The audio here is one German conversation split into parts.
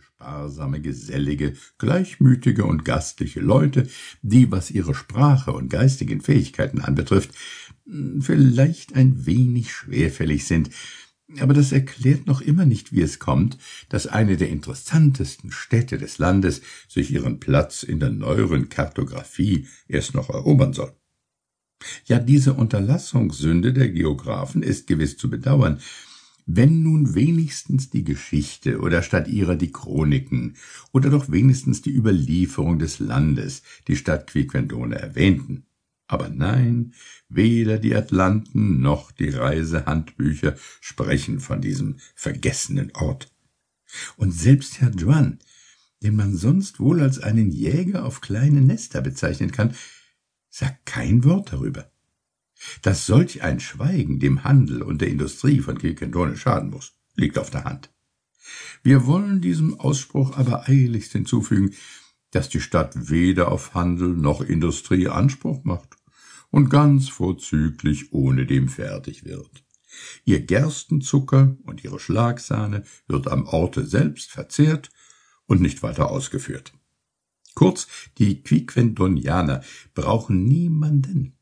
sparsame, gesellige, gleichmütige und gastliche Leute, die, was ihre Sprache und geistigen Fähigkeiten anbetrifft, vielleicht ein wenig schwerfällig sind, aber das erklärt noch immer nicht, wie es kommt, dass eine der interessantesten Städte des Landes sich ihren Platz in der neueren Kartographie erst noch erobern soll. Ja, diese Unterlassungssünde der Geographen ist gewiss zu bedauern, wenn nun wenigstens die Geschichte oder statt ihrer die Chroniken oder doch wenigstens die Überlieferung des Landes die Stadt Quiquendone erwähnten. Aber nein, weder die Atlanten noch die Reisehandbücher sprechen von diesem vergessenen Ort. Und selbst Herr Juan, den man sonst wohl als einen Jäger auf kleine Nester bezeichnen kann, sagt kein Wort darüber. Dass solch ein Schweigen dem Handel und der Industrie von Quiquendone schaden muss, liegt auf der Hand. Wir wollen diesem Ausspruch aber eiligst hinzufügen, dass die Stadt weder auf Handel noch Industrie Anspruch macht und ganz vorzüglich ohne dem fertig wird. Ihr Gerstenzucker und ihre Schlagsahne wird am Orte selbst verzehrt und nicht weiter ausgeführt. Kurz, die Quiquendonianer brauchen niemanden.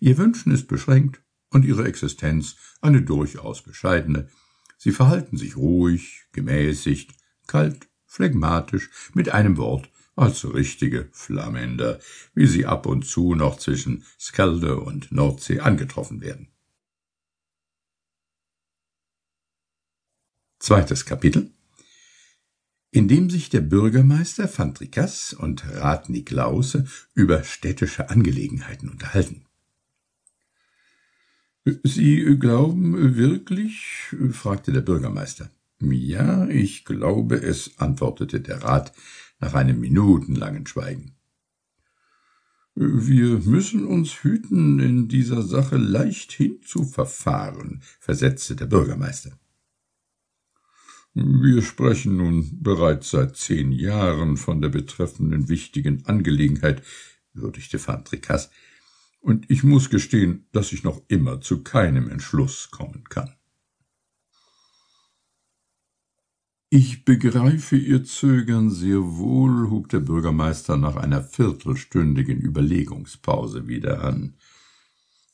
Ihr Wünschen ist beschränkt und ihre Existenz eine durchaus bescheidene. Sie verhalten sich ruhig, gemäßigt, kalt, phlegmatisch, mit einem Wort als richtige Flamänder, wie sie ab und zu noch zwischen Skelde und Nordsee angetroffen werden. Zweites Kapitel in dem sich der Bürgermeister Fantrikas und Rat Niklause über städtische Angelegenheiten unterhalten. Sie glauben wirklich? fragte der Bürgermeister. Ja, ich glaube es, antwortete der Rat nach einem minutenlangen Schweigen. Wir müssen uns hüten, in dieser Sache leichthin zu verfahren, versetzte der Bürgermeister. Wir sprechen nun bereits seit zehn Jahren von der betreffenden wichtigen Angelegenheit, würdigte Fantrikas, und ich muss gestehen, dass ich noch immer zu keinem Entschluss kommen kann. Ich begreife Ihr Zögern sehr wohl, hub der Bürgermeister nach einer viertelstündigen Überlegungspause wieder an.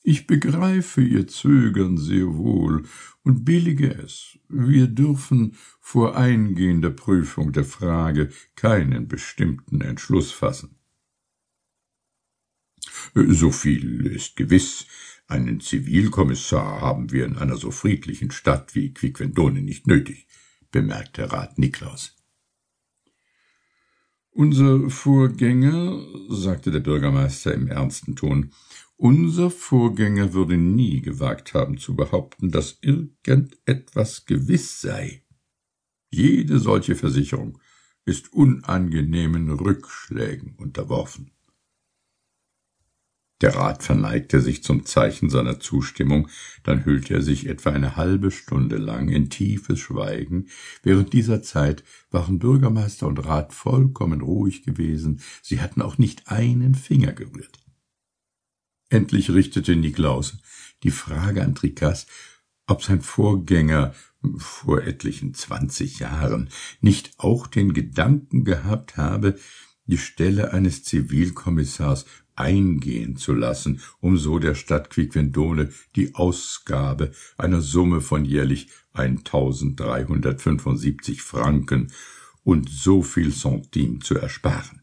Ich begreife Ihr Zögern sehr wohl und billige es. Wir dürfen vor eingehender Prüfung der Frage keinen bestimmten Entschluss fassen. So viel ist gewiss. Einen Zivilkommissar haben wir in einer so friedlichen Stadt wie Quiquendone nicht nötig, bemerkte Rat Niklaus. Unser Vorgänger, sagte der Bürgermeister im ernsten Ton, unser Vorgänger würde nie gewagt haben zu behaupten, dass irgendetwas gewiss sei. Jede solche Versicherung ist unangenehmen Rückschlägen unterworfen. Der Rat verneigte sich zum Zeichen seiner Zustimmung, dann hüllte er sich etwa eine halbe Stunde lang in tiefes Schweigen. Während dieser Zeit waren Bürgermeister und Rat vollkommen ruhig gewesen, sie hatten auch nicht einen Finger gerührt. Endlich richtete Niklaus die Frage an Trikas, ob sein Vorgänger vor etlichen zwanzig Jahren nicht auch den Gedanken gehabt habe, die Stelle eines Zivilkommissars eingehen zu lassen, um so der Stadt Quiquendone die Ausgabe einer Summe von jährlich 1375 Franken und so viel Centime zu ersparen.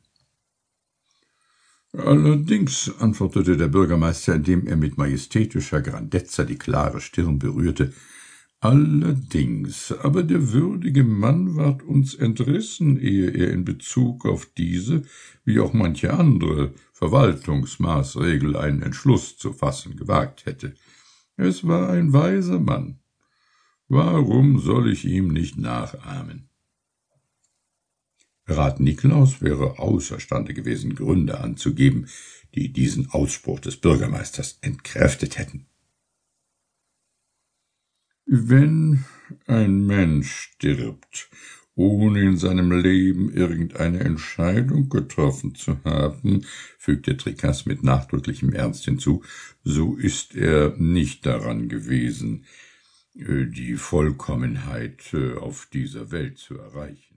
Allerdings, antwortete der Bürgermeister, indem er mit majestätischer Grandezza die klare Stirn berührte, allerdings, aber der würdige Mann ward uns entrissen, ehe er in Bezug auf diese, wie auch manche andere Verwaltungsmaßregel einen Entschluss zu fassen gewagt hätte. Es war ein weiser Mann. Warum soll ich ihm nicht nachahmen? Rat Niklaus wäre außerstande gewesen, Gründe anzugeben, die diesen Ausspruch des Bürgermeisters entkräftet hätten. Wenn ein Mensch stirbt, ohne in seinem Leben irgendeine Entscheidung getroffen zu haben, fügte Trikas mit nachdrücklichem Ernst hinzu, so ist er nicht daran gewesen, die Vollkommenheit auf dieser Welt zu erreichen.